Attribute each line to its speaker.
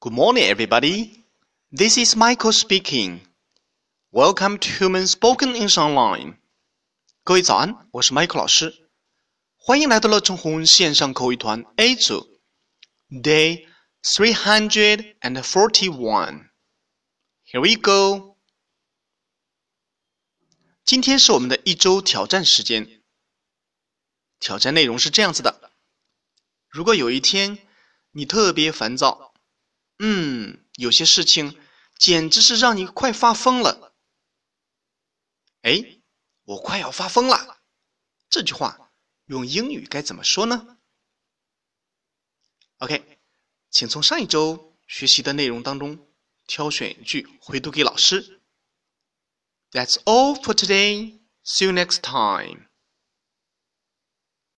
Speaker 1: Good morning, everybody. This is Michael speaking. Welcome to Human Spoken English Online. 各位早安，我是 Michael 老师，欢迎来到乐成红线上口语团 A 组，Day three hundred and forty-one. Here we go. 今天是我们的一周挑战时间。挑战内容是这样子的：如果有一天你特别烦躁。 嗯，有些事情简直是让你快发疯了。哎，我快要发疯了！这句话用英语该怎么说呢？OK，请从上一周学习的内容当中挑选一句回读给老师。That's all for today. See you next time.